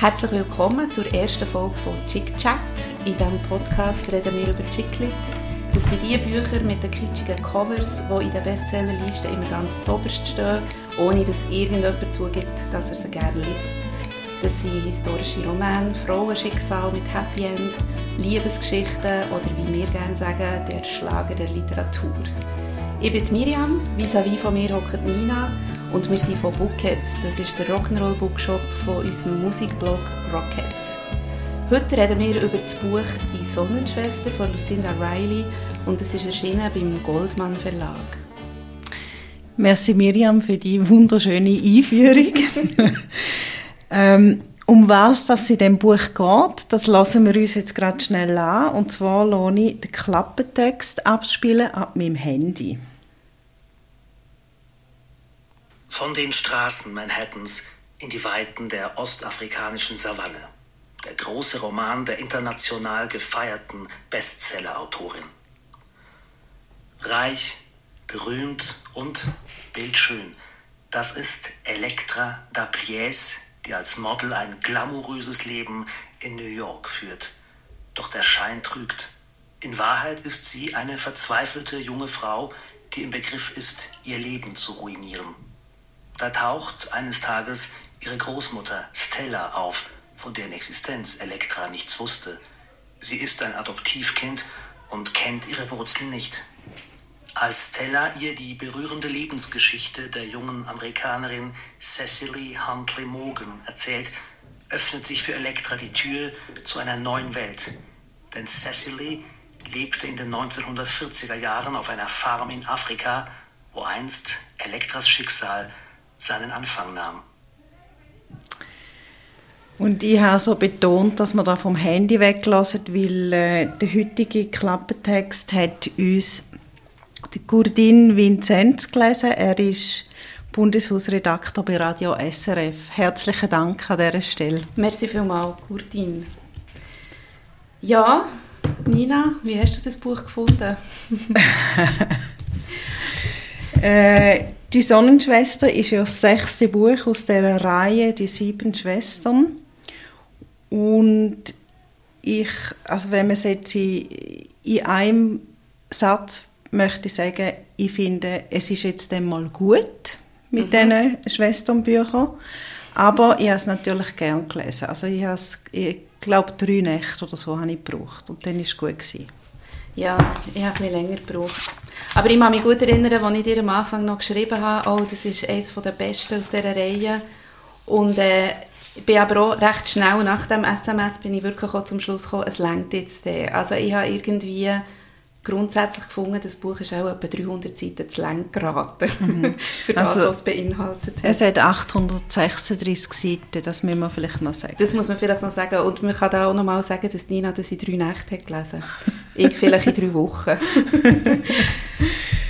Herzlich willkommen zur ersten Folge von Chick Chat. In diesem Podcast reden wir über Chicklit. Das sind die Bücher mit den kitschigen Covers, die in den Bestsellerlisten immer ganz zuoberst stehen, ohne dass irgendjemand zugibt, dass er sie gerne liest. Das sind historische Romane, Frauenschicksal mit Happy End, Liebesgeschichten oder wie wir gerne sagen, der Schlager der Literatur. Ich bin Miriam, vis-à-vis von mir hockt Nina und wir sind von Bookhead. Das ist der Rock'n'Roll Bookshop von unserem Musikblog Rocket. Heute reden wir über das Buch Die Sonnenschwester von Lucinda Riley und es ist erschienen beim Goldman Verlag. Merci Miriam für die wunderschöne Einführung. ähm, um was das in dem Buch geht, das lassen wir uns jetzt gerade schnell an. Und zwar lasse ich den Klappentext abspielen ab meinem Handy. Von den Straßen Manhattans in die Weiten der ostafrikanischen Savanne. Der große Roman der international gefeierten Bestseller-Autorin. Reich, berühmt und bildschön. Das ist Elektra Daplies, die als Model ein glamouröses Leben in New York führt. Doch der Schein trügt. In Wahrheit ist sie eine verzweifelte junge Frau, die im Begriff ist, ihr Leben zu ruinieren. Da taucht eines Tages ihre Großmutter Stella auf, von deren Existenz Elektra nichts wusste. Sie ist ein Adoptivkind und kennt ihre Wurzeln nicht. Als Stella ihr die berührende Lebensgeschichte der jungen Amerikanerin Cecily Huntley Morgan erzählt, öffnet sich für Elektra die Tür zu einer neuen Welt. Denn Cecily lebte in den 1940er Jahren auf einer Farm in Afrika, wo einst Elektras Schicksal seinen Anfang nahm. Und ich habe so betont, dass wir da vom Handy weglassen, weil äh, der heutige Klappentext hat uns die Kurdin Vinzenz gelesen. Er ist Bundeshausredakteur bei Radio SRF. Herzlichen Dank an dieser Stelle. Merci vielmals, Kurdin. Ja, Nina, wie hast du das Buch gefunden? äh, die Sonnenschwester ist ja das sechste Buch aus der Reihe Die sieben Schwestern. Und ich, also wenn man es jetzt in, in einem Satz möchte ich sagen, ich finde, es ist jetzt einmal gut mit mhm. diesen Schwesternbüchern, aber ich habe es natürlich gern gelesen. Also ich, habe es, ich glaube, drei Nächte oder so habe ich gebraucht und dann war es gut. Gewesen. Ja, ich habe ein länger gebraucht. Aber ich kann mich gut erinnern, als ich dir am Anfang noch geschrieben habe, oh, das ist eines der besten aus dieser Reihe. Und äh, ich bin aber auch recht schnell nach dem SMS bin ich wirklich auch zum Schluss gekommen, es längt jetzt. Also ich habe irgendwie grundsätzlich gefunden, das Buch ist auch etwa 300 Seiten zu lang geraten, mhm. für das, also, was es beinhaltet hat. Es hat 836 Seiten, das müssen wir vielleicht noch sagen. Das muss man vielleicht noch sagen. Und man kann da auch noch mal sagen, dass Nina das in drei Nächten hat gelesen Ich vielleicht in drei Wochen.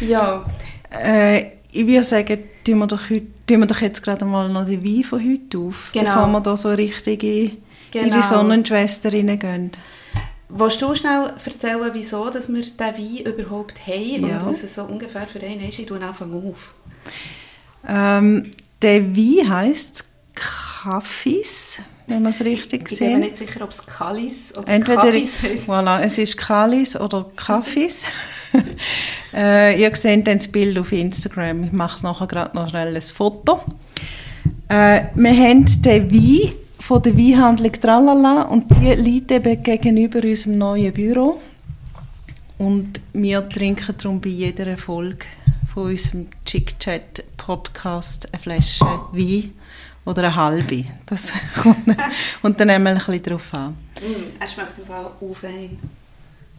ja. Äh, ich würde sagen, tun wir, doch heute, tun wir doch jetzt gerade mal noch die Wein von heute auf, genau. bevor wir da so richtig in, genau. in die genau. Sonnenschwester reingehen. Willst du schnell erzählen, wieso dass wir diesen Wein überhaupt haben ja. und was es so ungefähr für einen ist? Ich tue einfach auf. Ähm, der Wein heisst Kaffis, wenn man es richtig sieht. Ich bin mir nicht sicher, ob es Kalis oder Entweder, Kaffis heisst. Voilà, es ist Kalis oder Kaffis. äh, ihr seht dann das Bild auf Instagram. Ich mache nachher gerade noch schnell ein Foto. Äh, wir haben den Wein von der Weinhandlung Tralala und die liegt eben gegenüber unserem neuen Büro. Und wir trinken darum bei jeder Folge von unserem Chick-Chat Podcast eine Flasche Wein oder eine halbe. Das kommt, und dann nehmen wir ein bisschen drauf an. Mm, er schmeckt im Fall aufhängen.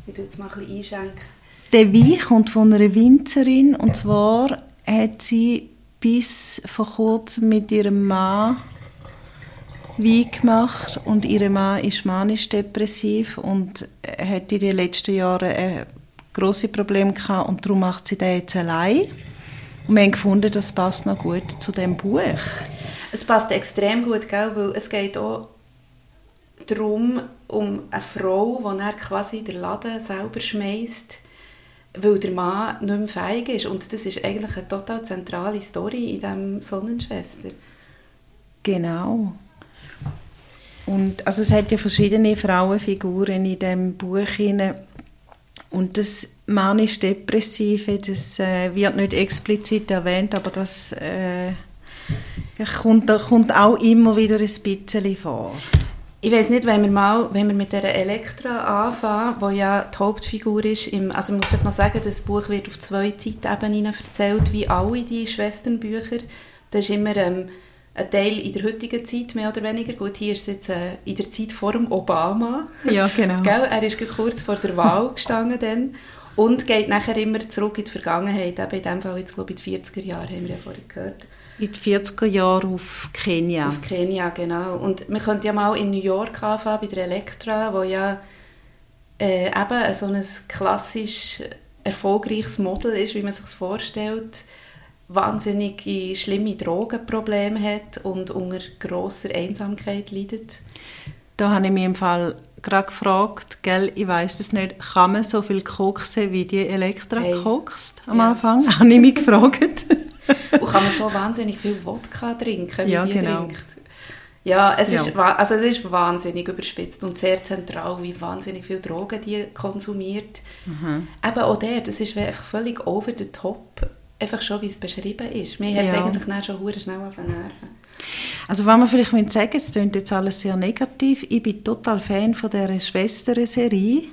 Ich tue jetzt mal ein bisschen einschenken. Der Wein kommt von einer Winzerin und zwar hat sie bis vor kurzem mit ihrem Mann Wein gemacht und ihr Mann ist manisch-depressiv und hat in den letzten Jahren ein grosses Problem gehabt und darum macht sie das jetzt allein. Und wir haben gefunden, das passt noch gut zu dem Buch. Es passt extrem gut, gell? weil es geht auch darum, um eine Frau, die er quasi den Laden selber schmeißt, weil der Mann nicht mehr fähig ist. Und das ist eigentlich eine total zentrale Story in diesem Sonnenschwester. Genau. Und, also es hat ja verschiedene Frauenfiguren in dem Buch hinein. Und das manisch-depressive, das äh, wird nicht explizit erwähnt, aber das äh, kommt, kommt auch immer wieder ein bisschen vor. Ich weiß nicht, wenn wir mal, wenn wir mit der Elektra anfangen, wo ja die Hauptfigur ist, im, also ich muss vielleicht noch sagen, das Buch wird auf zwei Zeitebenen erzählt, wie alle die Schwesternbücher. Das ist immer ähm, ein Teil in der heutigen Zeit, mehr oder weniger. Gut, hier ist es jetzt äh, in der Zeit vor dem Obama. Ja, genau. Gell? Er ist kurz vor der Wahl gestanden dann und geht nachher immer zurück in die Vergangenheit. Eben in dem Fall jetzt, glaube ich, in die 40er Jahre, haben wir ja vorhin gehört. In den 40er Jahren auf Kenia. Auf Kenia, genau. Und wir könnten ja mal in New York anfangen, bei der Elektra, wo ja äh, eben so ein klassisch erfolgreiches Model ist, wie man sich vorstellt, wahnsinnig schlimme Drogenprobleme hat und unter grosser Einsamkeit leidet. Da habe ich mich im Fall gerade gefragt, gell, ich weiß es nicht, kann man so viel koksen, wie die Elektra hey. kokst am ja. Anfang? Habe ich mich gefragt. Und kann man so wahnsinnig viel Wodka trinken, wie ja, die genau. trinkt? Ja, es, ja. Ist, also es ist wahnsinnig überspitzt und sehr zentral, wie wahnsinnig viel Drogen die konsumiert. Mhm. Eben auch der, das ist einfach völlig over the top, einfach schon, wie es beschrieben ist. Mir hat es ja. eigentlich schon hure schnell auf den Nerven. Also wenn man vielleicht sagen es klingt jetzt alles sehr negativ, ich bin total Fan von dieser Schwestern-Serie.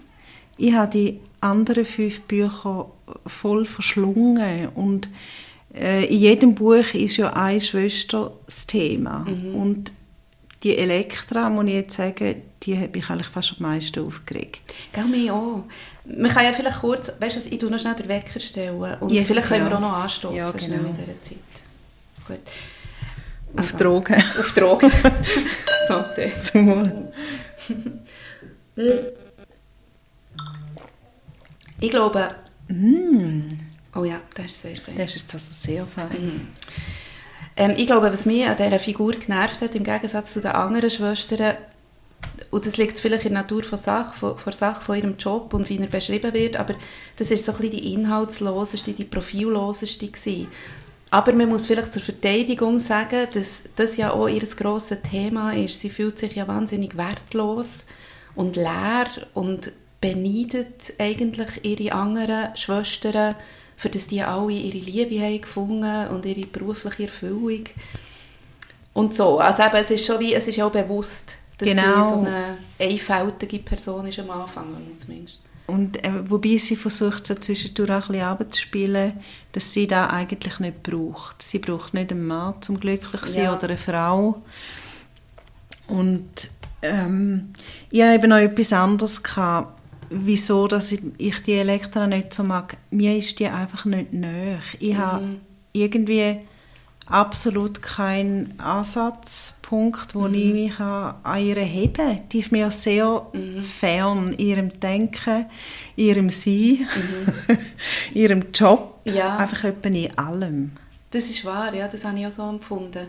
Ich habe die anderen fünf Bücher voll verschlungen und äh, in jedem Buch ist ja eine Schwester das Thema. Mhm. Und die Elektra, muss ich jetzt sagen, die hat mich eigentlich fast am meisten aufgeregt. Gell, mich auch. Man kann ja vielleicht kurz, weißt du ich tue noch schnell den Wecker stellen und yes, vielleicht können ja. wir auch noch anstoßen ja, genau. in dieser Zeit. Gut. Also, auf Drogen. Auf Drogen. so, Ich glaube... Mm. Oh ja, das ist sehr fein. Das ist also sehr fein. Mhm. Ähm, ich glaube, was mich an dieser Figur genervt hat, im Gegensatz zu den anderen Schwestern, und das liegt vielleicht in der Natur von Sache, von, von Sache, von ihrem Job und wie er beschrieben wird, aber das ist so ein bisschen die inhaltsloseste, die profilloseste gewesen. Aber man muss vielleicht zur Verteidigung sagen, dass das ja auch ihr grosses Thema ist. Sie fühlt sich ja wahnsinnig wertlos und leer und beneidet eigentlich ihre anderen Schwestern, für das die alle ihre Liebe haben gefunden und ihre berufliche Erfüllung. Und so. Also eben, es ist schon wie, es ist ja auch bewusst, dass genau. sie so eine einfältige Person ist am Anfang, zumindest. Und äh, wobei sie versucht, so zwischendurch auch ein bisschen abzuspielen, dass sie da eigentlich nicht braucht. Sie braucht nicht einen Mann zum glücklich sein ja. oder eine Frau. Und ähm, ich habe eben noch etwas anderes gehabt wieso dass ich, die Elektra nicht so mag. Mir ist die einfach nicht näher. Ich mhm. habe irgendwie absolut keinen Ansatzpunkt, wo mhm. ich mich an, an ihr hebe. Die ist mir sehr mhm. fern, ihrem Denken, ihrem Sein, mhm. ihrem Job, ja. einfach in allem. Das ist wahr, ja, das habe ich auch so empfunden.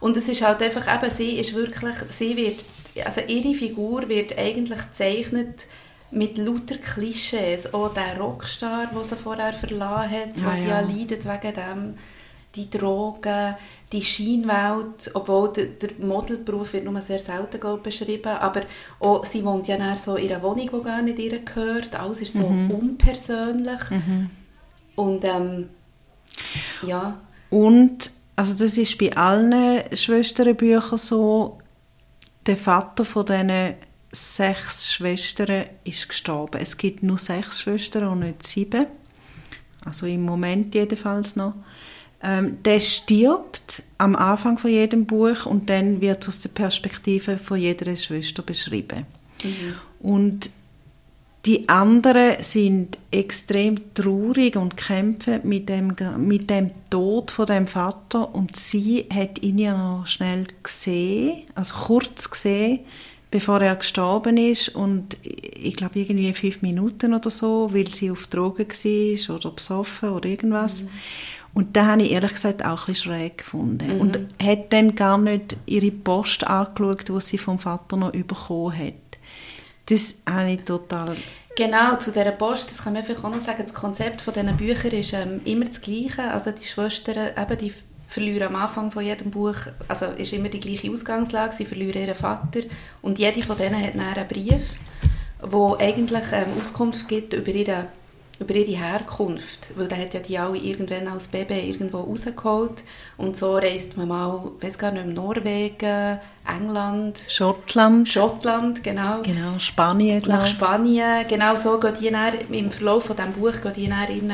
Und es ist halt einfach, eben, sie ist wirklich, sie wird, also ihre Figur wird eigentlich gezeichnet mit lauter Klischees. Auch der Rockstar, den sie vorher verlassen hat, ah, was ja. ja leidet wegen dem, die Drogen, die Scheinwelt, obwohl der, der Modelberuf wird nur sehr selten beschrieben, aber auch, sie wohnt ja so in einer Wohnung, die gar nicht ihr gehört, alles ist so mhm. unpersönlich mhm. und ähm, ja. Und, also das ist bei allen Schwesternbüchern so, der Vater von diesen sechs Schwestern ist gestorben. Es gibt nur sechs Schwestern und nicht sieben. Also im Moment jedenfalls noch. Ähm, der stirbt am Anfang von jedem Buch und dann wird aus der Perspektive von jeder Schwester beschrieben. Mhm. Und die anderen sind extrem traurig und kämpfen mit dem, mit dem Tod von dem Vater und sie hat ihn ja noch schnell gesehen, also kurz gesehen, bevor er gestorben ist und ich glaube irgendwie fünf Minuten oder so, weil sie auf Drogen war oder besoffen oder irgendwas. Mhm. Und da habe ich ehrlich gesagt auch ein bisschen schräg gefunden. Mhm. Und hat dann gar nicht ihre Post angeschaut, die sie vom Vater noch bekommen hat. Das habe ich total... Genau, zu dieser Post, das kann man vielleicht auch noch sagen, das Konzept von diesen Büchern ist ähm, immer das Gleiche. Also die Schwestern, eben die verlieren am Anfang von jedem Buch, also ist immer die gleiche Ausgangslage, sie verlieren ihren Vater und jede von denen hat dann einen Brief, wo eigentlich ähm, Auskunft gibt über ihre, über ihre Herkunft, weil der hat ja die alle irgendwann als Baby irgendwo rausgeholt und so reist man mal, weiß gar nicht, Norwegen, England, Schottland. Schottland, genau. Genau, Spanien, nach. Spanien. Genau so geht die dann, im Verlauf von diesem Buch geht die dann ihren,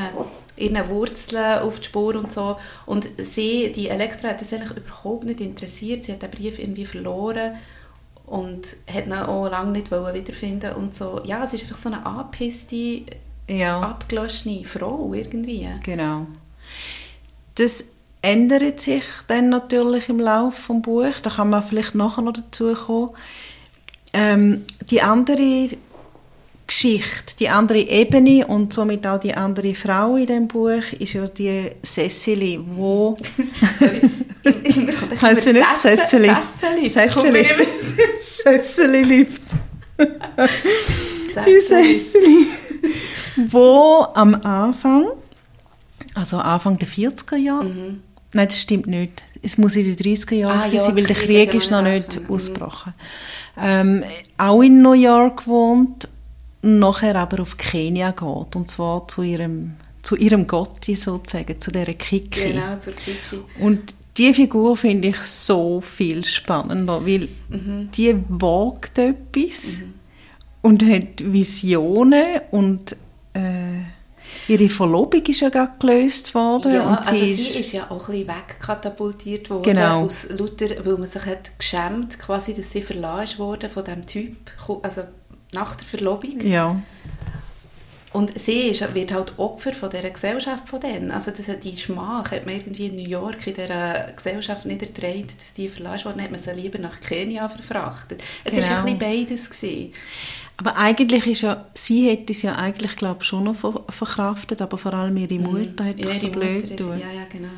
ihren Wurzeln auf die Spur und so. Und sie, die Elektra, hat das eigentlich überhaupt nicht interessiert. Sie hat den Brief irgendwie verloren und hat ihn auch lange nicht wiederfinden und so. Ja, es ist einfach so eine angepisste, Ja. abgelöschte Frau irgendwie. Genau. Das ändert sich dann natürlich im Laufe des Buches. Da kann man vielleicht nachher noch dazu kommen. Ähm, die andere Geschichte, die andere Ebene und somit auch die andere Frau in dem Buch ist ja die Cecily, wo Heißt sie nicht Cecily? Cecily. Cecily. Liebt die Cecily. Wo am Anfang, also Anfang der 40er Jahre, nein, das stimmt nicht, es muss in den 30er Jahren Mhm. Ah, gewesen ja, sein, weil der Krieg Krieg ist noch nicht. Mhm. ausgebrochen. Ähm, auch in New York wohnt, nachher aber auf Kenia geht, und zwar zu ihrem, zu ihrem Gotti sozusagen, zu dieser Kiki. Genau, zur Kiki. Und die Figur finde ich so viel spannender, weil Mhm. die wagt etwas und hat Visionen und äh, ihre Verlobung ist ja gerade gelöst worden. Ja, und also sie sie ist, ist ja auch ein bisschen wegkatapultiert worden, Genau. aus Luther, weil man sich hat geschämt, quasi, dass sie verlassen wurde von diesem Typ, also nach der Verlobung. ja, Und sie ist, wird halt Opfer von dieser Gesellschaft von denen. Also das, hat- die Schmach hat man irgendwie in New York in dieser Gesellschaft nicht ertragen, dass die verlassen wurden, hat man sie lieber nach Kenia verfrachtet. Es war Genau. ein bisschen beides. Gewesen. aber eigentlich ist ja, sie hätte es ja eigentlich, glaube schon noch ver verkraftet, aber vor allem ihre Mutter hat Ja, doch so blöd getan. Ja, ja, genau.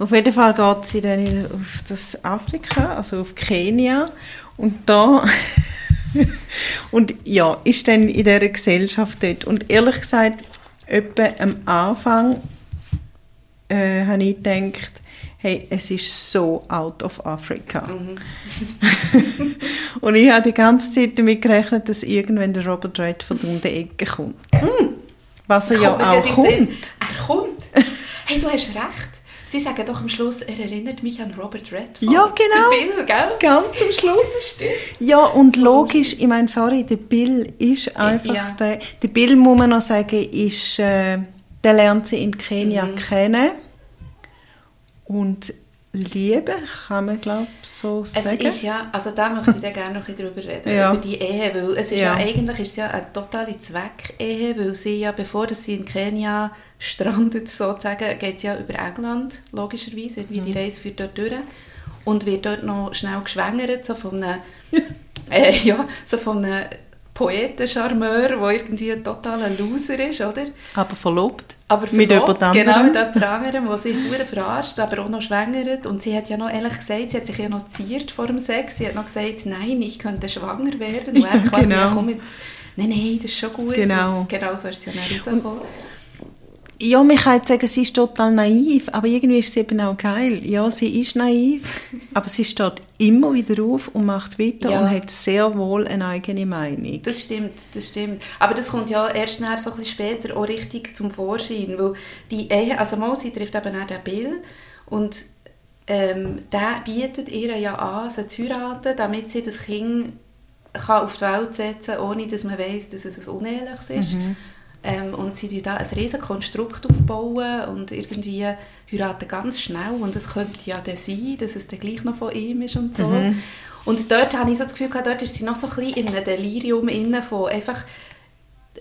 Auf jeden Fall geht sie dann auf das Afrika, also auf Kenia und da und ja, ist dann in dieser Gesellschaft dort. Und ehrlich gesagt, etwa am Anfang äh, habe ich gedacht, hey, es ist so out of Africa. und ich habe die ganze Zeit damit gerechnet, dass irgendwann der Robert Redford um die Ecke kommt. Was er ja Kommt mir auch kommt. Er kommt. Hey, du hast recht. Sie sagen doch am Schluss, er erinnert mich an Robert Redford. Ja, genau. Der Bill, gell? Ganz am Schluss. Ja, und logisch, ich meine, sorry, der Bill ist einfach Ja. der, der Bill, muss man noch sagen, ist, äh, der lernt sie in Kenia Mhm. kennen und Liebe, kann man glaube ich so Es sagen. ist ja, also da möchte ich gerne noch ein bisschen drüber reden, Ja. über die Ehe, weil es ist ja. Ja. eigentlich ist ja eine totale Zweckehe, weil sie ja, bevor sie in Kenia strandet, sozusagen, geht sie ja über England, logischerweise, irgendwie Mhm. die Reise führt dort durch und wird dort noch schnell geschwängert, so von einem, äh, ja, so von einem Poetencharmeur, der irgendwie ein totaler Loser ist, oder? Aber verlobt. Aber Mit verlobt, jemand Genau, anderem. mit jemand anderem, der sie hure verarscht, aber auch noch schwängert. Und sie hat ja noch, ehrlich gesagt, sie hat sich ja noch ziert vor dem Sex. Sie hat noch gesagt, nein, ich könnte schwanger werden. Und er Ja, quasi, genau. ja, komm jetzt, nein, nein, das ist schon gut. Genau. Und genau so ist sie ja dann rausgekommen. Ja, man kann jetzt sagen, sie ist total naiv, aber irgendwie ist sie eben auch geil. Ja, sie ist naiv, aber sie steht immer wieder auf und macht weiter Ja. und hat sehr wohl eine eigene Meinung. Das stimmt, das stimmt. Aber das kommt ja erst nachher so ein bisschen später auch richtig zum Vorschein, weil die Ehe, also mal, sie trifft eben auch den Bill und ähm, der bietet ihr ja an, sie zu heiraten, damit sie das Kind kann auf die Welt setzen kann, ohne dass man weiß, dass es ein Uneheliches ist. Ähm, und sie tun da ein riesiges Konstrukt aufbauen und irgendwie heiraten ganz schnell und es könnte ja dann sein, dass es dann gleich noch von ihm ist und so. Und dort habe ich so das Gefühl, gehabt, dort ist sie noch so ein bisschen in einem Delirium inne von einfach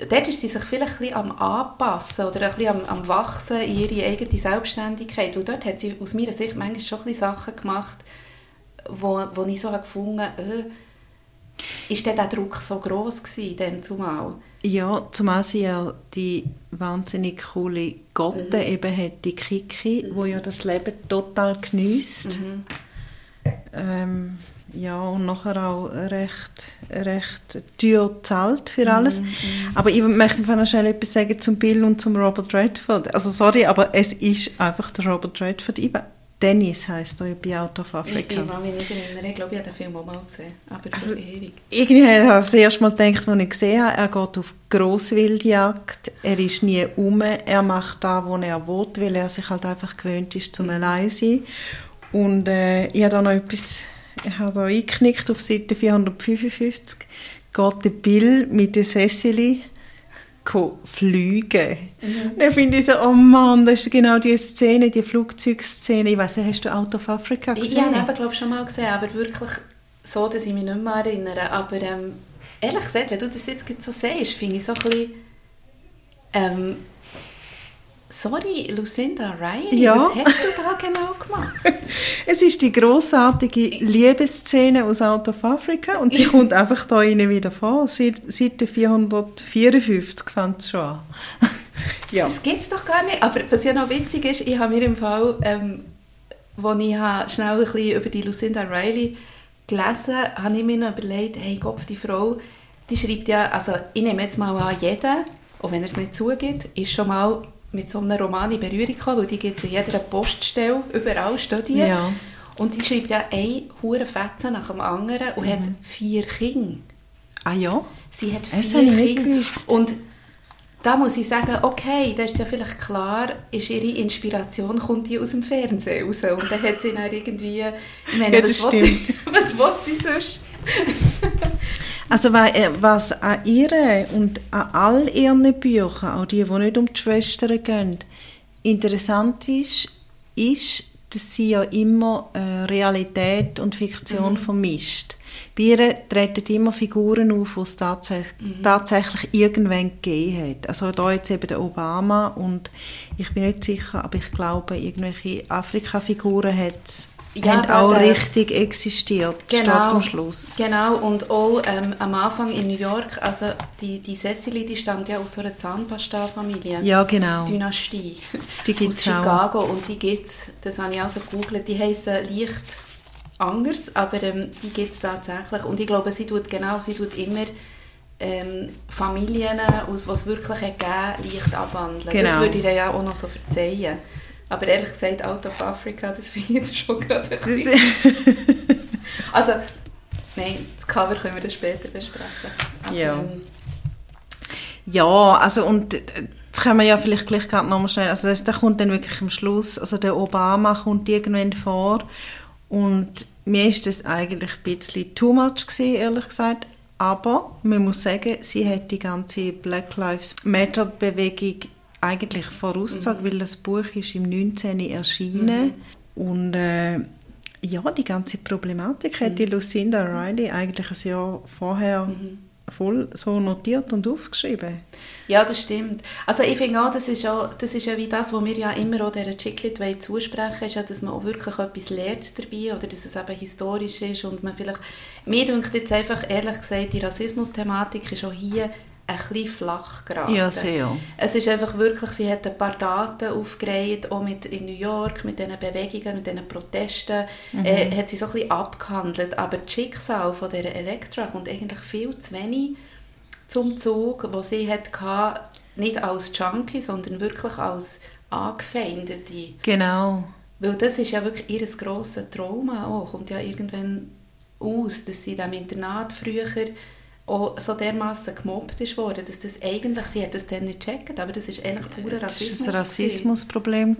dort ist sie sich vielleicht ein bisschen am Anpassen oder ein bisschen am, am Wachsen in ihre eigene Selbstständigkeit. Und dort hat sie aus meiner Sicht manchmal schon ein bisschen Sachen gemacht, wo, wo ich so habe gefunden habe, äh, ist denn der Druck so gross gewesen, dann zumal? Ja, zumal sie ja die wahnsinnig coole Gotte Mhm. eben hat, die Kiki, wo ja das Leben total geniesst. Mhm. Ähm, ja, und nachher auch recht, recht teuer zahlt Mhm, für alles. Aber ich möchte noch schnell etwas sagen zum Bill und zum Robert Redford. Also sorry, aber es ist einfach der Robert Redford. Ich, Dennis heisst er bei Out of Ich, Africa. ich kann mich nicht erinnern. Ich glaube, ich habe den Film auch mal gesehen. Aber Also, das ist ewig. Irgendwie habe ich das erste Mal gedacht, als ich gesehen habe, er geht auf Grosswildjagd, er ist nie um, er macht da, wo er will, weil er sich halt einfach gewöhnt ist zum allein sein. Und äh, ich habe da noch etwas, ich habe da eingeknickt auf Seite 455, geht der Bill mit der Cecily fliegen. Und dann finde ich so, oh Mann, das ist genau die Szene, die Flugzeugszene. Ich weiss nicht, hast du Out of Africa Ich, gesehen? ich habe ihn glaube schon mal gesehen, aber wirklich so, dass ich mich nicht mehr erinnere. Aber ähm, ehrlich gesagt, wenn du das jetzt so siehst, finde ich so ein bisschen... Ähm, sorry, Lucinda Riley, Ja. was hast du da genau gemacht? Es ist die großartige Liebesszene aus Out of Africa und sie kommt einfach da rein wieder vor. Seit, Seite 454 fängt es schon an. ja. Das gibt es doch gar nicht. Aber was ja noch witzig ist, ich habe mir im Fall, ähm, als ich schnell ein bisschen über die Lucinda Riley gelesen habe, habe ich mir noch überlegt, hey Gott, die Frau, die schreibt ja, also ich nehme jetzt mal an, jeder, auch wenn er es nicht zugibt, ist schon mal mit so einem Roman in Berührung gekommen, weil die gibt es in jeder Poststelle, überall stehen die. Ja. Und die schreibt ja ein hure Fetzen nach dem anderen und hat vier Kinder. Ah ja? Sie hat Das vier nicht Kinder. Und da muss ich sagen, okay, da ist ja vielleicht klar, ist ihre Inspiration kommt die aus dem Fernsehen raus. Und dann hat sie dann irgendwie... Ich meine, Ja, das was, will, was will sie sonst? Also äh, was an ihr und an all ihren Büchern, auch die, die nicht um die Schwestern gehen, interessant ist, ist, dass sie ja immer äh, Realität und Fiktion vermischt. Bei ihr treten immer Figuren auf, die es tatsächlich, tatsächlich irgendwann gegeben hat. Also da jetzt eben der Obama und ich bin nicht sicher, aber ich glaube, irgendwelche Afrika-Figuren hat Ja, haben auch da- richtig existiert, statt am Schluss. Genau, und auch ähm, am Anfang in New York, also die, die Cecily, die stammt ja aus so einer Zahnpasta-Familie. Ja, genau. Dynastie. Die gibt's Aus auch. Chicago und die gibt es, das habe ich auch so gegoogelt, die heißen leicht anders, aber ähm, die gibt es tatsächlich. Und ich glaube, sie tut genau, sie tut immer ähm, Familien, aus was es wirklich gegeben leicht abwandeln. Das Genau. würde ich ihr ja auch noch so verzeihen. Aber ehrlich gesagt, Out of Africa, das finde ich jetzt schon gerade ein bisschen... Also, nein, das Cover können wir dann später besprechen. Aber, Ja. ähm, ja, also und das können wir ja vielleicht gleich gerade nochmal schnell, also das, da kommt dann wirklich am Schluss, also der Obama kommt irgendwann vor und mir ist das eigentlich ein bisschen too much gewesen, ehrlich gesagt, aber man muss sagen, sie hat die ganze Black Lives Matter Bewegung eigentlich vorausgesagt, weil das Buch ist im 19. erschienen und äh, ja, die ganze Problematik hat die Lucinda Riley eigentlich ein Jahr vorher voll so notiert und aufgeschrieben. Ja, das stimmt. Also ich finde auch, das ist, auch, das ist ja wie das, was wir ja immer auch dieser Chicklit zusprechen ist ja, dass man auch wirklich etwas lernt dabei oder dass es eben historisch ist und man vielleicht, mir denkt jetzt einfach, ehrlich gesagt, die Rassismus-Thematik ist auch hier ein bisschen flach geraten. Ja, sehr. Es ist einfach wirklich, sie hat ein paar Daten aufgereiht, auch mit in New York, mit diesen Bewegungen, mit diesen Protesten, äh, hat sie so ein bisschen abgehandelt. Aber das Schicksal von dieser Elektra kommt eigentlich viel zu wenig zum Zug, wo sie hatte, nicht als Junkie, sondern wirklich als Angefeindete. Genau. Weil das ist ja wirklich ihr grosses Trauma auch, kommt ja irgendwann aus, dass sie in diesem Internat früher auch so dermaßen gemobbt ist worden, dass das eigentlich, sie hat das dann nicht gecheckt, aber das ist eigentlich purer Das Rassismus. war ein Rassismusproblem.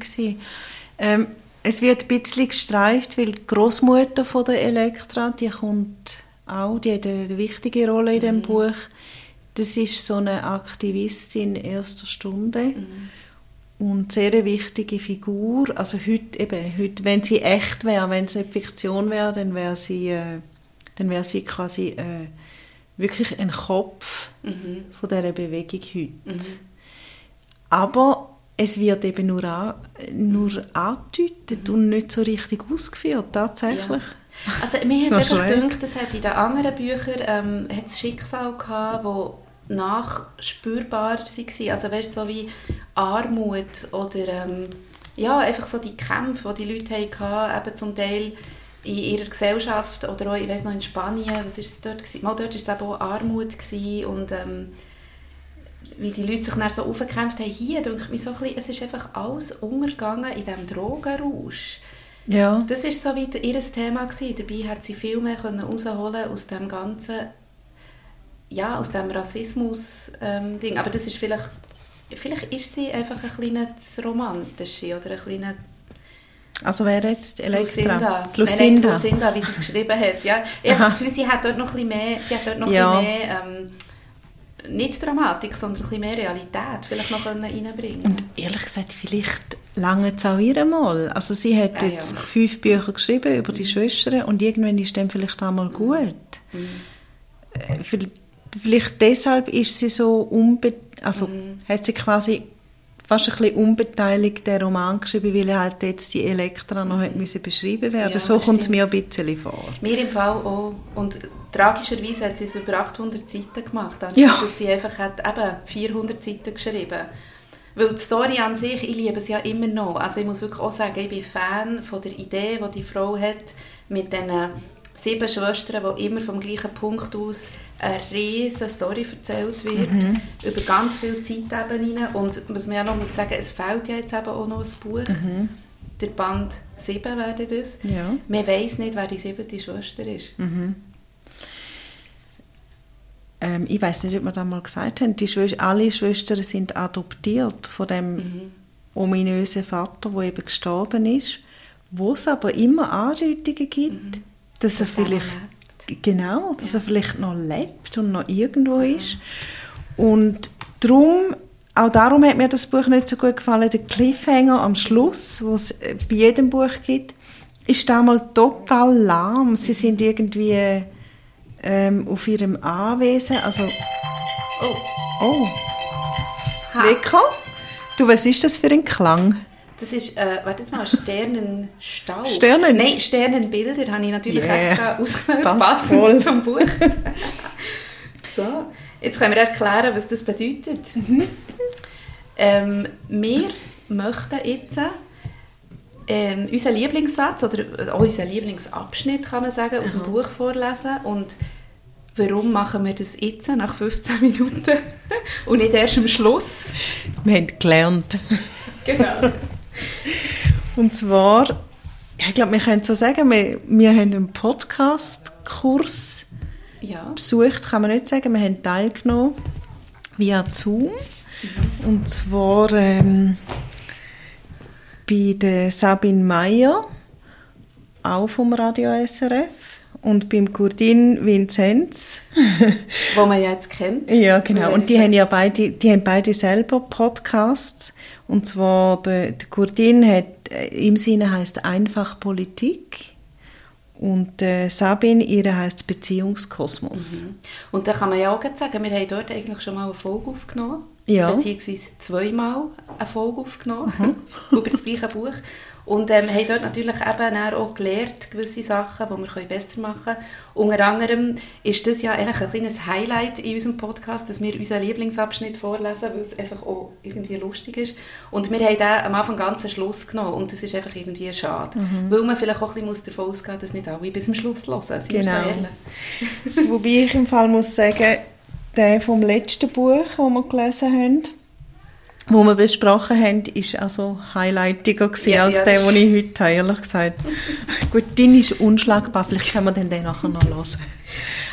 Ähm, es wird ein bisschen gestreift, weil die Großmutter von der Elektra, die kommt auch, die hat eine wichtige Rolle in dem Buch. Das ist so eine Aktivistin erster Stunde und sehr eine wichtige Figur. Also heute eben, heute, wenn sie echt wäre, wenn es nicht Fiktion wäre, dann wäre sie, äh, dann wäre sie quasi äh, wirklich ein Kopf von dieser Bewegung heute. Aber es wird eben nur, an, nur angedeutet und nicht so richtig ausgeführt, tatsächlich. Ja. Also mir hat schräg. gedacht, es hat in den anderen Büchern ähm, hat es Schicksal gehabt, wo nachspürbarer waren. Also weißt, so wie Armut oder ähm, ja, einfach so die Kämpfe, die die Leute hatten, eben zum Teil in ihrer Gesellschaft oder auch, ich weiß noch, in Spanien, was ist es dort gewesen? Mal dort war es eben auch Armut gewesen und ähm, wie die Leute sich dann so aufgekämpft haben. Hier denke ich mir so ein bisschen, es ist einfach alles untergegangen in diesem Drogenrausch. Ja. Das war so wie ihr Thema. Gewesen. Dabei hat sie viel mehr können rausholen aus dem ganzen, ja, aus dem Rassismus-Ding. Aber das ist vielleicht, vielleicht ist sie einfach ein kleines romantische oder ein kleines Also wer jetzt Elektra? Lucinda. Lucinda. Nein, Lucinda, wie sie es geschrieben hat. Ja. Ich habe das Gefühl, sie hat dort noch ein bisschen mehr, sie hat dort noch Ja. ein bisschen mehr ähm, nicht Dramatik, sondern ein bisschen mehr Realität vielleicht noch reinbringen Und ehrlich gesagt, vielleicht lange es auch ihr mal. Also sie hat Ah, jetzt ja. fünf Bücher geschrieben über die Schwestern und irgendwann ist dann vielleicht auch mal gut. Äh, vil- Vielleicht deshalb ist sie so unbe also hat sie quasi fast ein bisschen unbeteiligt den Roman geschrieben, weil halt jetzt die Elektra noch hat müssen beschrieben werden. Ja, so kommt es mir ein bisschen vor. Mir im Fall auch. Und tragischerweise hat sie es über 800 Seiten gemacht. anstatt Ja. Dass sie einfach hat eben 400 Seiten geschrieben. Weil die Story an sich, ich liebe es ja immer noch. Also ich muss wirklich auch sagen, ich bin Fan von der Idee, die die Frau hat, mit diesen sieben Schwestern, die immer vom gleichen Punkt aus eine riesige Story erzählt wird, Mhm. über ganz viele Zeitebenen. Und was man ja noch muss sagen, es fehlt ja jetzt eben auch noch ein Buch. Der Band 7 wäre das. Mhm. Ja. Man weiß nicht, wer die siebte Schwester ist. Ähm, ich weiß nicht, ob wir das mal gesagt haben, die Schwester, alle Schwestern sind adoptiert von dem Mhm. ominösen Vater, der eben gestorben ist, wo es aber immer Andeutungen gibt, Mhm. Dass er vielleicht genau, dass er vielleicht noch lebt und noch irgendwo ist. Und darum, auch darum hat mir das Buch nicht so gut gefallen, der Cliffhanger am Schluss, wo es äh, bei jedem Buch gibt, ist da mal total lahm. Sie sind irgendwie ähm, auf ihrem Anwesen, also Oh, oh, lecker. Du, was ist das für ein Klang? Das ist, äh, warte jetzt mal, Sternenstau. Sternen? Nein, Sternenbilder habe ich natürlich Yeah. extra ausgewählt, Passt passend voll. zum Buch. so, jetzt können wir erklären, was das bedeutet. Ähm, wir möchten jetzt ähm, unseren Lieblingssatz oder auch unseren Lieblingsabschnitt, kann man sagen, aus dem Buch vorlesen und warum machen wir das jetzt nach 15 Minuten und nicht erst am Schluss? Wir haben gelernt. Genau. Und zwar, ich glaube, wir können so sagen, wir, wir haben einen Podcast-Kurs Ja. besucht, kann man nicht sagen. Wir haben teilgenommen via Zoom. Und zwar ähm, bei der Sabine Meyer, auch vom Radio SRF, und beim Gurdin Vinzenz. Wo man ja jetzt kennt. Ja, genau. Und die haben ja beide, die haben beide selber Podcasts. Und zwar der, der Gurdin hat äh, im Sinne heißt einfach Politik und äh, Sabine ihre heißt Beziehungskosmos. Und da kann man ja auch sagen, wir haben dort eigentlich schon mal eine Folge aufgenommen. Ja. Beziehungsweise zweimal eine Folge aufgenommen. Mhm. über das gleiche Buch. Und ähm, haben dort natürlich eben auch gelernt, gewisse Sachen, die wir können besser machen können. Unter anderem ist das ja eigentlich ein kleines Highlight in unserem Podcast, dass wir unseren Lieblingsabschnitt vorlesen, weil es einfach auch irgendwie lustig ist. Und wir haben den am Anfang ganz am Schluss genommen und das ist einfach irgendwie schade. Mhm. Weil man vielleicht auch ein bisschen davon ausgehen muss, dass nicht alle bis zum Schluss hören. Sind Genau. ehrlich? Wobei ich im Fall muss sagen, der vom letzten Buch, das wir gelesen haben, wo wir besprochen haben, ist also highlightiger Ja, als ja, der, den ich heute habe, ehrlich gesagt. Gut, dein ist unschlagbar, vielleicht können wir den nachher noch hören.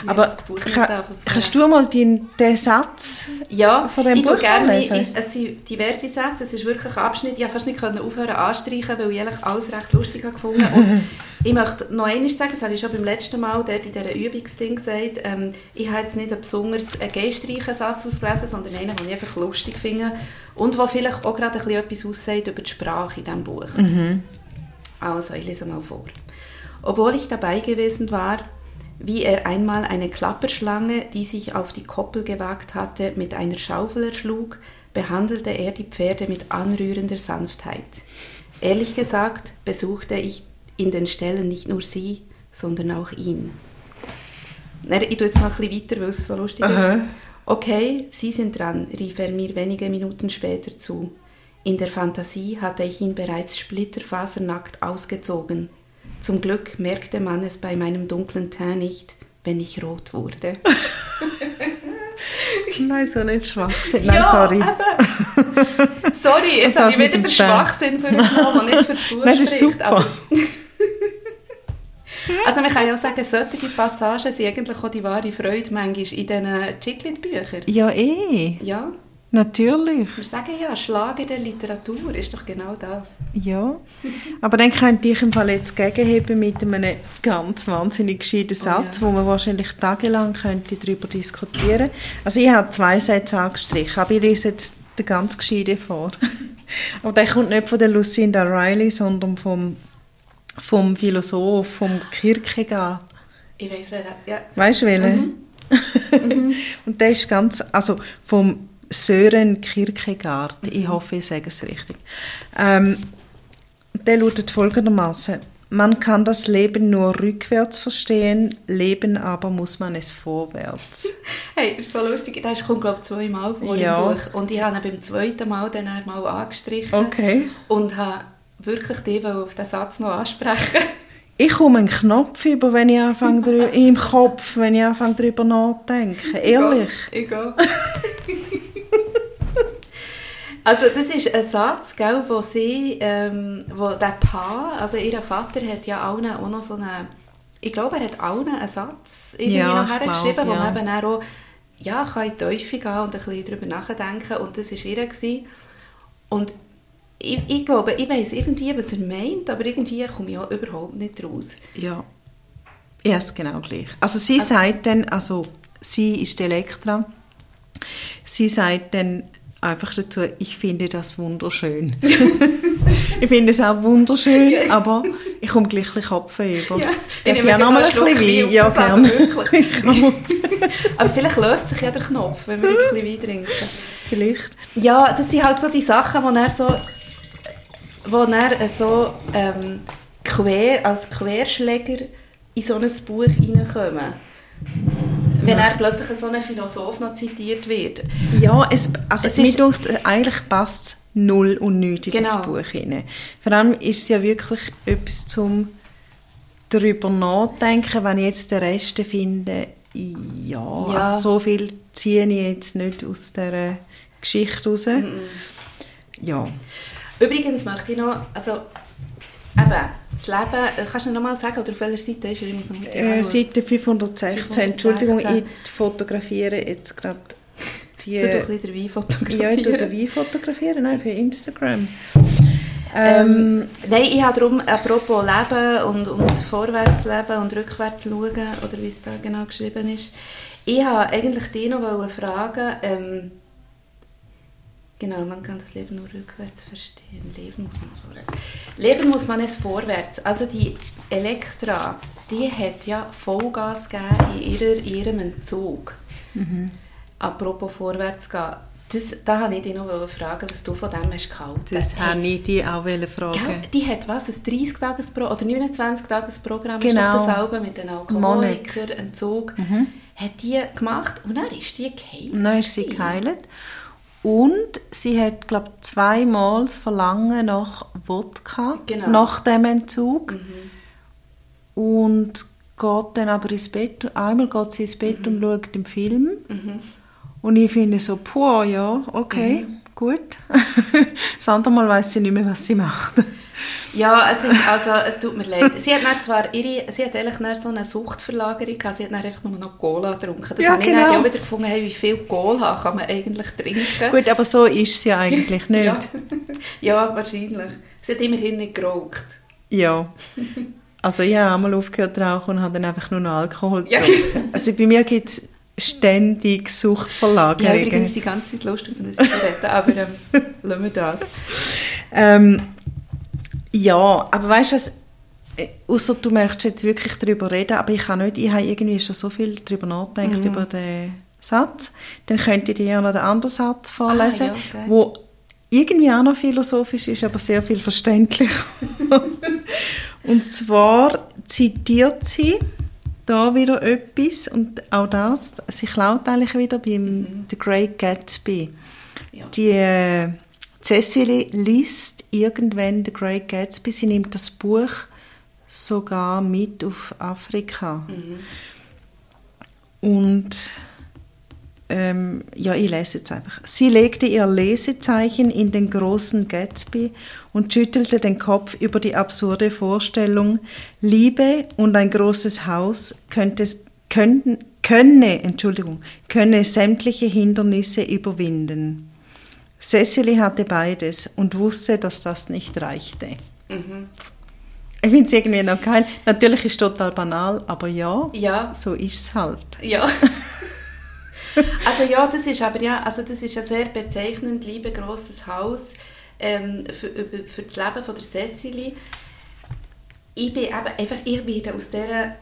Aber kann, kannst du mal den, den Satz Ja, von dem ich Buch gerne, vorlesen? es, es sind diverse Sätze, es ist wirklich ein Abschnitt, ich konnte fast nicht aufhören anstreichen, weil ich eigentlich alles recht lustig habe gefunden Und ich möchte noch einmal sagen, das habe ich schon beim letzten Mal dort in dieser Übungsding gesagt, ähm, ich habe jetzt nicht einen besonders einen geistreichen Satz ausgelesen, sondern einen, den ich einfach lustig finde und der vielleicht auch gerade ein bisschen etwas aussagt über die Sprache in diesem Buch. Also, ich lese mal vor. Obwohl ich dabei gewesen war, wie er einmal eine Klapperschlange, die sich auf die Koppel gewagt hatte, mit einer Schaufel erschlug, behandelte er die Pferde mit anrührender Sanftheit. Ehrlich gesagt besuchte ich in den Ställen nicht nur sie, sondern auch ihn. Na, Ich tue jetzt noch ein bisschen weiter, weil es so lustig Aha. ist. Okay, Sie sind dran, rief er mir wenige Minuten später zu. In der Fantasie hatte ich ihn bereits splitterfasernackt ausgezogen. Zum Glück merkte man es bei meinem dunklen Teint nicht, wenn ich rot wurde. Nein, so nicht Schwachsinn. Nein, sorry. eben. Sorry, ich mit wieder den Teint. Schwachsinn für das Mal, der nicht für das Nein, das ist super. Also man kann ja auch sagen, solche Passagen sind eigentlich auch die wahre Freude manchmal in diesen Chiclet-Büchern. Ja, eh. Ja, Natürlich. wir sagen ja, Schlager der Literatur ist doch genau das. Ja. Aber dann könnte ich im Fall jetzt gegenheben mit einem ganz wahnsinnig gescheiten Satz, ja. wo man wahrscheinlich tagelang könnte darüber diskutieren Also ich habe zwei Sätze angestrichen, aber ich lese jetzt den ganz gescheiten vor. aber der kommt nicht von der Lucinda Riley, sondern vom, vom Philosoph, vom Kierkegaard. Ich weiß wer. Ja. Weißt du welchen? Und der ist ganz, also vom Sören Kierkegaard, ich hoffe, ich sage es richtig. Ähm, der lautet folgendermaßen: Man kann das Leben nur rückwärts verstehen, leben aber muss man es vorwärts. Hey, ist so lustig. Das kommt, glaube ich, zweimal vor Ja. im Buch. Und ich habe ihn beim zweiten Mal dann einmal angestrichen. Okay. Und habe wirklich dich auf den Satz noch ansprechen. Ich komme einen Knopf über, wenn ich anfange im Kopf, wenn ich anfange darüber nachzudenken. Ehrlich. Ich gehe. Also das ist ein Satz, gell, wo sie, ähm, wo der Paar, also ihr Vater hat ja allen auch noch so eine, ich glaube, er hat allen einen Satz irgendwie Ja, noch ich hergeschrieben, glaube, wo ja. man eben auch ja, kann in die Teufel gehen und ein bisschen darüber nachdenken und das war ihr. Gewesen. Und ich, ich glaube, ich weiß irgendwie, was er meint, aber irgendwie komme ich auch überhaupt nicht raus. Ja. Ja, ist genau gleich. Also sie sagt dann, also sie ist Elektra, sie sagt dann einfach dazu, ich finde das wunderschön. ich finde es auch wunderschön, aber ich komme gleich ein bisschen Kopf über. Ja, ich auch noch mal ein bisschen Wein Ja, gerne. wirklich. Aber vielleicht löst sich ja der Knopf, wenn wir jetzt ein bisschen Wein trinken. Vielleicht. Ja, das sind halt so die Sachen, wo er so, wo er so ähm, quer, als Querschläger in so ein Buch reinkommen. Wenn er plötzlich so ein Philosoph noch zitiert wird. Ja, es, also Es ist- dunkt, eigentlich passt es null und nichts in das Genau. Buch hinein. Vor allem ist es ja wirklich etwas zum darüber nachdenken, wenn ich jetzt den Rest finde, ja, Ja. Also so viel ziehe ich jetzt nicht aus dieser Geschichte raus. Ja, Übrigens möchte ich noch, also eben, das Leben, äh, kannst du noch mal sagen, oder auf welcher Seite ist er? Ich muss noch äh. Seite 516. 516. Entschuldigung, ich fotografiere jetzt gerade die... Du doch ein bisschen den Wein fotografieren. ja, ich tue den Wein fotografieren, nein, für Instagram. Ähm, nein, ich habe darum, apropos Leben und, und vorwärts leben und rückwärts schauen, oder wie es da genau geschrieben ist, ich habe eigentlich dich noch fragen, ähm, genau, man kann das Leben nur rückwärts verstehen, Leben muss man vorwärts. Leben muss man es vorwärts. Also die Elektra, die hat ja Vollgas gegeben in, ihrer, ihrem Entzug. Apropos vorwärts gehen. Das, da habe ich dich noch fragen, was du von dem hast gehalten. Das Hey, habe ich dich auch fragen. Gell, die hat was, ein 30 tages pro oder 29 tages programm Genau. ist doch dasselbe mit den Alkoholikern, Entzug. Hat die gemacht und dann ist die geheilt. Dann ist sie geheilt. Und sie hat, glaube ich, zweimal das Verlangen nach Wodka, Genau. nach dem Entzug. Und geht dann aber ins Bett. Einmal geht sie ins Bett und schaut den Film. Und ich finde so, puh, ja, okay, gut. das andere Mal weiß sie nicht mehr, was sie macht. Ja, es, ist, also, es tut mir leid. Sie hat dann zwar ihre, sie hat eigentlich dann so eine Suchtverlagerung gehabt, sie hat dann einfach nur noch Cola getrunken. Das Ja, habe ich genau. dann auch wieder gefunden, hey, wie viel Cola kann man eigentlich trinken. gut, aber so ist sie eigentlich nicht. Ja. ja, wahrscheinlich. Sie hat immerhin nicht geraucht. Ja. Also ich habe einmal aufgehört zu rauchen und habe dann einfach nur noch Alkohol Ja. getrunken. Also bei mir gibt es ständig Ja, Suchtverlagerungen. übrigens die ganze Zeit lustig von den Zigaretten, aber ähm, lassen wir das. ähm, ja, aber weißt du äh, ausser du möchtest jetzt wirklich darüber reden, aber ich kann nicht, ich habe irgendwie schon so viel darüber nachgedacht, Mhm. über den Satz, dann könnte ich dir ja noch den anderen Satz vorlesen, Ah, ja, okay. wo irgendwie auch noch philosophisch ist, aber sehr viel verständlich. und zwar zitiert sie da wieder etwas und auch das, sie klaut eigentlich wieder beim The Great Gatsby. Mhm. Ja. Die äh, Cecily liest irgendwann The Great Gatsby, sie nimmt das Buch sogar mit auf Afrika. Mhm. Und ähm, ja, ich lese jetzt einfach. Sie legte ihr Lesezeichen in den großen Gatsby und schüttelte den Kopf über die absurde Vorstellung, Liebe und ein großes Haus könnte, könnten, könne, Entschuldigung, könne sämtliche Hindernisse überwinden. Cecily hatte beides und wusste, dass das nicht reichte. Mhm. Ich finde es irgendwie noch geil. Natürlich ist es total banal, aber ja, Ja. so ist es halt. Ja. also ja, das ist aber ja, also das ist ja sehr bezeichnend, liebe grosses Haus ähm, für, für das Leben von der Cecily. Ich bin eben einfach, ich werde aus dieser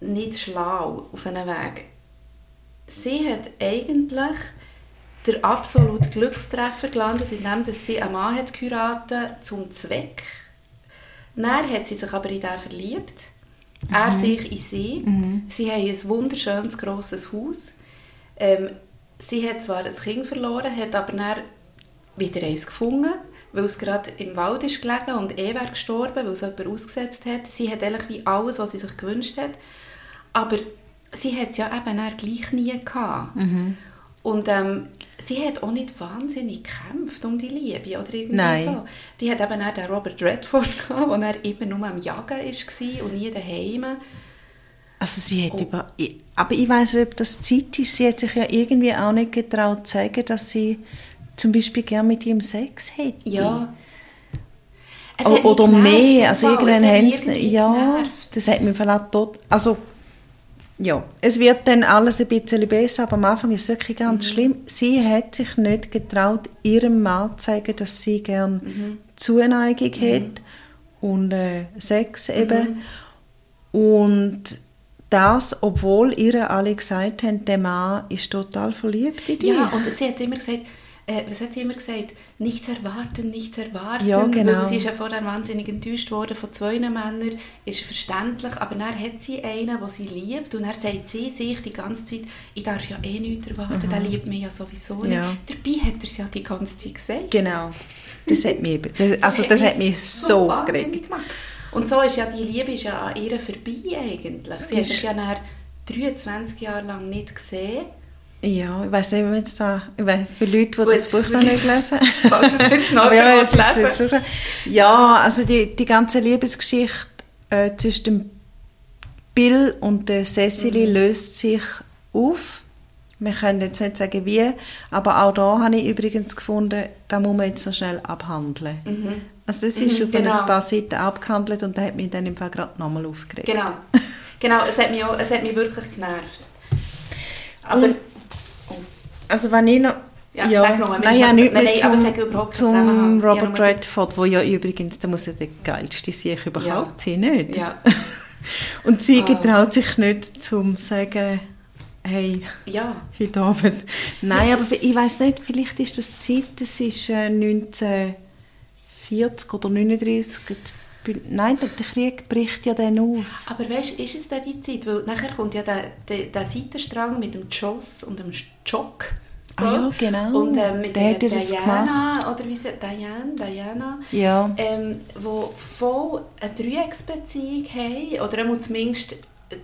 nicht schlau auf einem Weg. Sie hat eigentlich der absolute Glückstreffer gelandet, indem dass sie einen Mann hat geheiratet zum Zweck. Dann hat sie sich aber in den verliebt. Er sich in sie. Sie haben ein wunderschönes, grosses Haus. Ähm, sie hat zwar ein Kind verloren, hat aber dann wieder eins gefunden, weil es gerade im Wald ist gelegen und eh wäre gestorben, weil es jemand ausgesetzt hat. Sie hat eigentlich wie alles, was sie sich gewünscht hat. Aber sie hat es ja eben dann gleich nie gehabt. Und ähm, sie hat auch nicht wahnsinnig gekämpft um die Liebe oder irgendwie Nein. so. Die hat eben dann den Robert Redford gehabt, der immer nur am Jagen war und nie daheim. Also sie Oh. hat über, ich- aber ich weiß nicht, ob das Zeit ist. Sie hat sich ja irgendwie auch nicht getraut zu sagen, dass sie zum Beispiel gerne mit ihm Sex hätte. Ja. Oder genervt, mehr. Also irgendwann haben sie, ja, das hat mich vielleicht tot. Also ja, es wird dann alles ein bisschen besser, aber am Anfang ist es wirklich ganz Mhm. schlimm. Sie hat sich nicht getraut, ihrem Mann zu sagen, dass sie gern Mhm. Zuneigung hat und äh, Sex eben. Und das, obwohl ihr alle gesagt haben, der Mann ist total verliebt in dich. Ja, und sie hat immer gesagt, äh, was hat sie immer gesagt? Nichts erwarten, nichts erwarten. Ja, genau. Weil sie ist ja vorher wahnsinnig enttäuscht worden von zwei Männern, ist verständlich, aber dann hat sie einen, den sie liebt und dann sagt sie sich die ganze Zeit, ich darf ja eh nichts erwarten, der liebt mich ja sowieso nicht. Ja. Dabei hat er es ja die ganze Zeit gesagt. Genau. Das hat mich, das, also das hat mich so aufgeregt. gemacht. Und so ist ja die Liebe ist ja an ihr vorbei eigentlich. Sie Die hat ist- sich ja dann 23 Jahre lang nicht gesehen. Ja, ich weiß nicht, wenn jetzt da, ich weiss, für Leute, die Gut, das Buch noch nicht Leute, lesen. falls es jetzt noch Aber ja, es also die, die ganze Liebesgeschichte äh, zwischen dem Bill und der Cecily Mhm. löst sich auf. Wir können jetzt nicht sagen, wie, aber auch da habe ich übrigens gefunden, da muss man jetzt noch schnell abhandeln. Also das ist Mhm, auf genau. ein paar Seiten abgehandelt und da hat mich dann im Fall gerade nochmal aufgeregt. Genau. Genau, es hat mich, auch, es hat mich wirklich genervt. Aber, Und- Also wenn ich noch... Ja, sag noch mal, nein, wir ja, haben- nicht mehr zum, sag keinen zum. Ja, Robert nur Redford, wo ja übrigens, der muss ja der geilste sich überhaupt sein, nicht? ja, Und sie Ah. getraut sich nicht zum sagen, hey, ja, heute Abend. Nein, aber ich weiß nicht, vielleicht ist das Zeit, das ist äh, 1940 oder 39. Nein, der Krieg bricht ja dann aus. aber weißt ist es denn die Zeit? Weil nachher kommt ja der, der, der Seitenstrang mit dem Joss und dem Jock. Ah ja, genau. Und ähm, mit Der der Diana, oder wie sie Diane, Diana, Ja. ähm, wo voll eine Dreiecksbeziehung haben, oder zumindest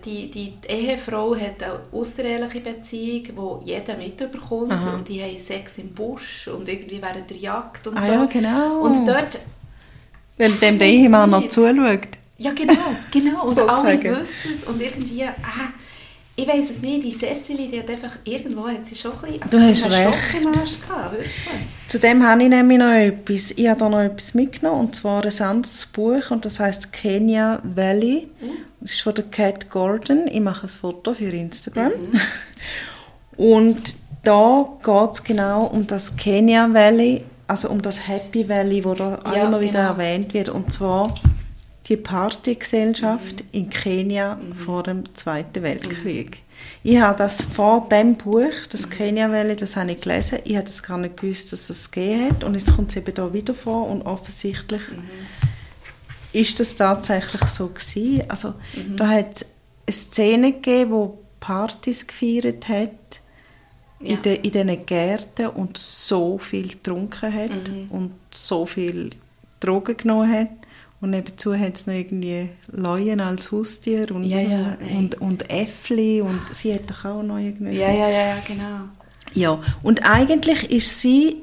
die, die Ehefrau hat eine außereheliche Beziehung, wo jeder mitbekommt Aha. und die haben Sex im Busch und irgendwie während der Jagd und Ah so. ja, genau. Und dort, Weil dem der Ehemann noch zuschaut. ja genau, genau, und alle wissen es und irgendwie, ah, ich weiß es nicht, die Cecily, die hat einfach, irgendwo hat sie schon ein bisschen, Du hast recht. Gehabt, wirklich. Zudem habe ich nämlich noch etwas. Ich habe da noch etwas mitgenommen, und zwar ein anderes Buch, und das heißt Kenya Valley. Das ist von der Cat Gordon. Ich mache ein Foto für Instagram. Und da geht es genau um das Kenya Valley, also um das Happy Valley, wo da Ja, immer wieder genau. erwähnt wird. Und zwar die Partygesellschaft in Kenia vor dem Zweiten Weltkrieg. Ich habe das vor dem Buch, das Kenia Valley, das habe ich gelesen. Ich habe das gar nicht gewusst, dass es das gegeben hat. Und jetzt kommt es eben da wieder vor und offensichtlich ist das tatsächlich so gewesen. Also da hat es eine Szene gegeben, wo Partys gefeiert hat Ja. in, de, in diesen Gärten und so viel getrunken hat Mhm. und so viel Drogen genommen hat. Und nebenzu hat es noch irgendwie Leuen als Haustier und, Ja, ja, und, und Äffli und sie hat doch auch noch irgendwie... Ja, ja, ja, ja, genau. Ja, und eigentlich ist sie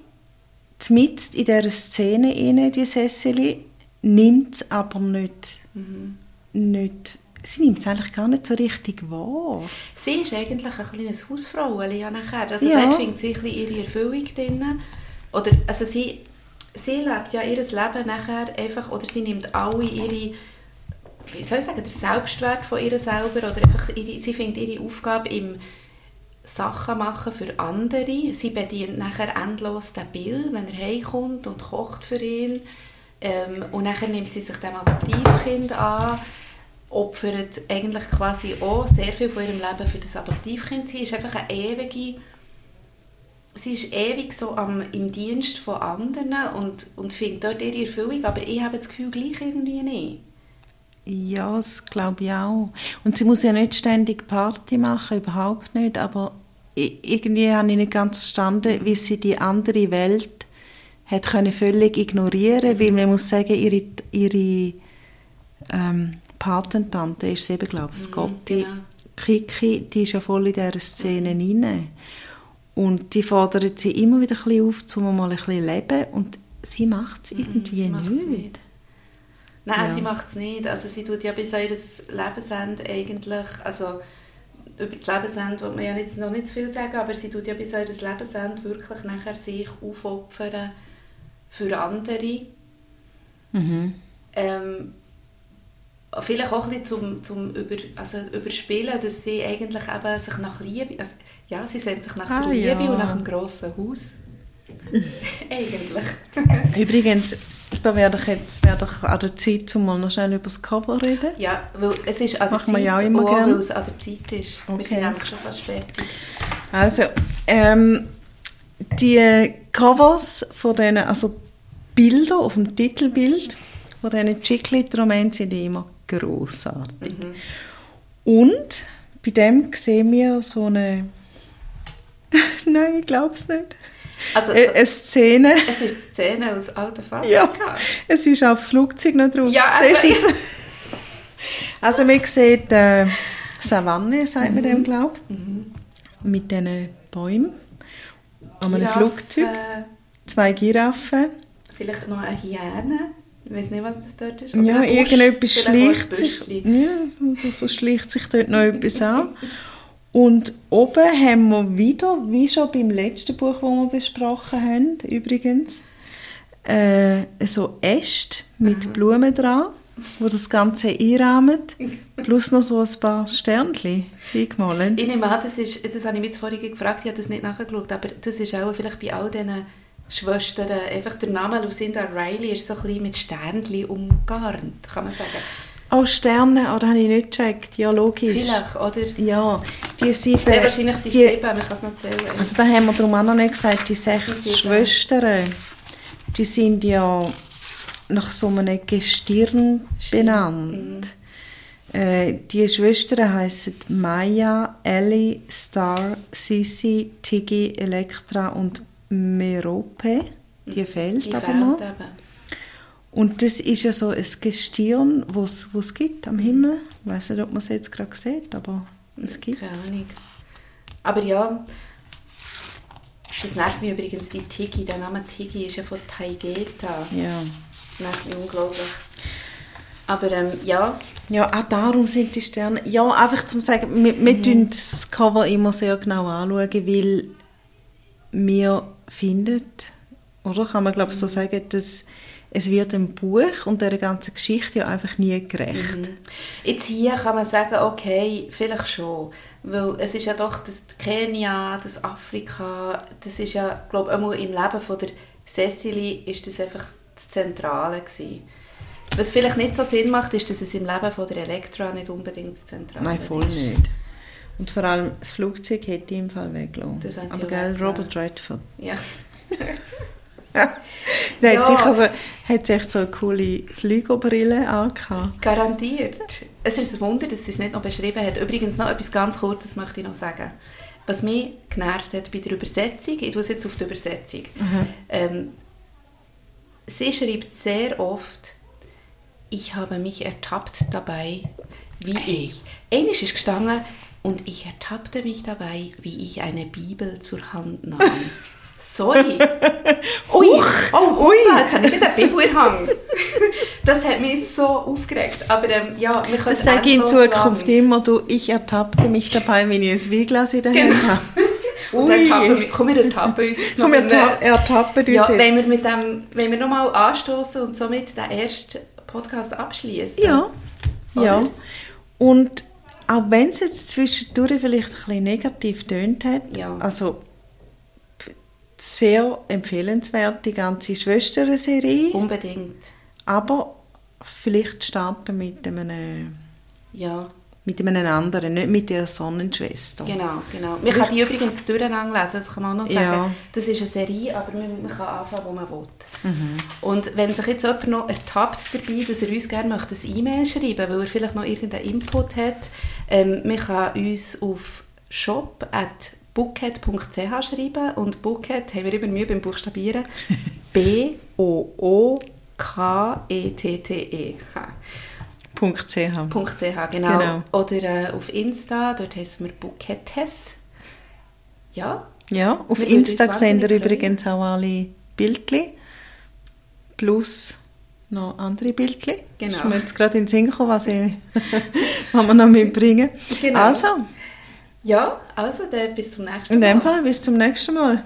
mitten in dieser Szene inne, die Cecily, nimmt es aber nicht, Mhm. nicht sie nimmt es eigentlich gar nicht so richtig wahr. Sie ist eigentlich ein kleines Hausfrauchen ja nachher. Also Ja. dort findet sie ihre Erfüllung drin. Oder, also sie, sie lebt ja ihr Leben nachher einfach, oder sie nimmt alle ihre, wie soll ich sagen, der Selbstwert von ihr selber, oder einfach ihre, sie findet ihre Aufgabe im Sachen machen für andere. Sie bedient nachher endlos den Bill, wenn er heimkommt und kocht für ihn. Ähm, und nachher nimmt sie sich dem Adoptivkind an, opfert eigentlich quasi auch sehr viel von ihrem Leben für das Adoptivkind. Sie ist einfach eine ewige, sie ist ewig so am, im Dienst von anderen und, und findet dort ihre Erfüllung, aber ich habe das Gefühl, gleich irgendwie nicht. Ja, das glaube ich auch. Und sie muss ja nicht ständig Party machen, überhaupt nicht, aber irgendwie habe ich nicht ganz verstanden, wie sie die andere Welt hat können völlig ignorieren weil man muss sagen, ihre, ihre ähm, Patentante ist sie eben, glaube ich, Scotty. genau. Kiki, die ist ja voll in dieser Szene rein. Und die fordert sie immer wieder ein bisschen auf, um mal ein bisschen zu leben. Und sie macht es irgendwie Mhm, sie nicht. nicht. Nein, Ja. sie macht es nicht. Also sie tut ja bis an ihr Lebensende eigentlich, also über das Lebensende will man ja jetzt noch nicht zu viel sagen, aber sie tut ja bis an ihr Lebensende wirklich nachher sich aufopfern für andere. Mhm. Ähm, vielleicht auch ein bisschen zum, zum über, also überspielen, dass sie eigentlich eben sich nach Liebe, also, ja, sie sehnt sich nach Ah, der Liebe ja. und nach einem grossen Haus. eigentlich. Übrigens, da wäre doch jetzt wäre doch an der Zeit, um mal noch schnell über das Cover reden. Ja, weil es ist an der wir Zeit, ja immer auch, weil es an der Zeit ist. Wir Okay. sind nämlich schon fast fertig. Also, ähm, die Covers von diesen, also Bilder auf dem Titelbild von diesen Chiclet-Romanen sind immer grossartig. Und bei dem sehen wir so eine, nein, ich glaube es nicht, Also, eine, eine Szene. es ist die Szene aus Auto Ja, es ist aufs Flugzeug noch drauf. Ja, Siehst es? Also man sieht äh, Savanne, sagt man dem, glaube ich, mit diesen Bäumen an einem Flugzeug. Zwei Giraffen. Vielleicht noch eine Hyäne. Ich weiß nicht, was das dort ist. Ja, irgendetwas schleicht sich, ja, oder so schleicht sich dort noch etwas an. Und oben haben wir wieder, wie schon beim letzten Buch, das wir besprochen haben, übrigens, äh, so Äste mit Blumen dran, wo das Ganze einrahmen, plus noch so ein paar Sternchen eingemalt. Ich nehme an, das, ist, das habe ich mich vorhin gefragt, ich habe das nicht nachgeschaut, aber das ist auch vielleicht bei all diesen Schwestern, einfach der Name Lucinda Riley ist so ein bisschen mit Sternchen umgarnt, kann man sagen. Oh, Sterne, oh, das habe ich nicht gecheckt. Ja, logisch. Vielleicht, oder? Ja, die sieben... Sehr wahrscheinlich sind es die, sieben, man kann es noch zählen. Also da haben wir darum auch noch nicht gesagt, die Die sechs sieben. Schwestern, die sind ja nach so einem Gestirn benannt. Äh, die Schwestern heißen Maya, Ellie, Star, Sisi, Tiggy, Elektra und Merope. Die fehlt Die aber fehlt noch. eben. Und das ist ja so ein Gestirn, was es gibt am Himmel. Ich weiß nicht, ob man es jetzt gerade sieht, aber es gibt Keine es. Ahnung. Aber ja, das nervt mich übrigens, die Tigi, der Name Tigi ist ja von Taigeta. Ja. Das nervt mich unglaublich. Aber ähm, ja, Ja, auch darum sind die Sterne. Ja, einfach zum sagen, wir, wir Mhm. das Cover immer sehr genau anschauen, weil wir finden, oder kann man glaube ich so Mhm. sagen, dass es wird ein Buch und der ganzen Geschichte ja einfach nie gerecht. Mhm. Jetzt hier kann man sagen, okay, vielleicht schon. Weil es ist ja doch das Kenia, das Afrika, das ist ja, glaube ich, einmal im Leben von der Cecily ist das einfach das Zentrale gewesen. Was vielleicht nicht so Sinn macht, ist, dass es im Leben von der Elektra nicht unbedingt das Zentrale Nein, voll ist. Und vor allem das Flugzeug hätte ich im Fall weggelassen. Aber gell. Robert Redford. Ja. Der Ja. hat sicher so, hat echt so eine coole Flügelbrille angehabt. Garantiert. Es ist ein Wunder, dass sie es nicht noch beschrieben hat. Übrigens noch etwas ganz Kurzes möchte ich noch sagen. Was mich genervt hat bei der Übersetzung, ich tue es jetzt auf die Übersetzung, ähm, sie schreibt sehr oft, ich habe mich ertappt dabei, wie ich. Eines ist gestanden, Und ich ertappte mich dabei, wie ich eine Bibel zur Hand nahm. Sorry. Ui, oh, ui. jetzt habe ich wieder eine Bibel in Hand. Das hat mich so aufgeregt. Aber ähm, ja, wir können Das sage ich in Zukunft lang. immer, du, ich ertappte mich dabei, wenn ich ein Weinglas in der Hand Genau. habe. Und ertappen, komm, wir ertappen uns jetzt noch. Komm, wir mit einem- erta- ertappen uns ja, jetzt. wenn wir mit dem, wenn wir nochmal anstoßen und somit den ersten Podcast abschließen. Ja, ja. Oder? Und auch wenn es jetzt zwischendurch vielleicht ein bisschen negativ tönt hat, Ja. also sehr empfehlenswert, die ganze Schwestern-Serie, Unbedingt. aber vielleicht starten mit einem, Ja, mit einem anderen, nicht mit der Sonnenschwester. genau, genau. Man kann die übrigens durcheinander lesen, das kann man auch noch sagen. Ja. Das ist eine Serie, aber man, man kann anfangen, wo man will. Mhm. Und wenn sich jetzt jemand noch ertappt dabei, dass er uns gerne möchte ein E-Mail schreiben weil er vielleicht noch irgendeinen Input hat, ähm, man kann uns auf shop.bookhead.ch schreiben und Bookhead haben wir immer Mühe beim Buchstabieren. B-O-O-K-E-T-T-E. Punkt .ch. .ch, genau. Genau. Oder äh, auf Insta, dort heißen wir Bukettes. Ja, Ja, auf Wir Insta sehen ihr übrigens auch alle Bildchen. Plus noch andere Bildchen. Genau. Ich muss jetzt gerade in den Sinn kommen, was, ich, was wir noch mitbringen. Genau. Also, ja, also dann bis zum nächsten in Mal. dem Fall bis zum nächsten Mal.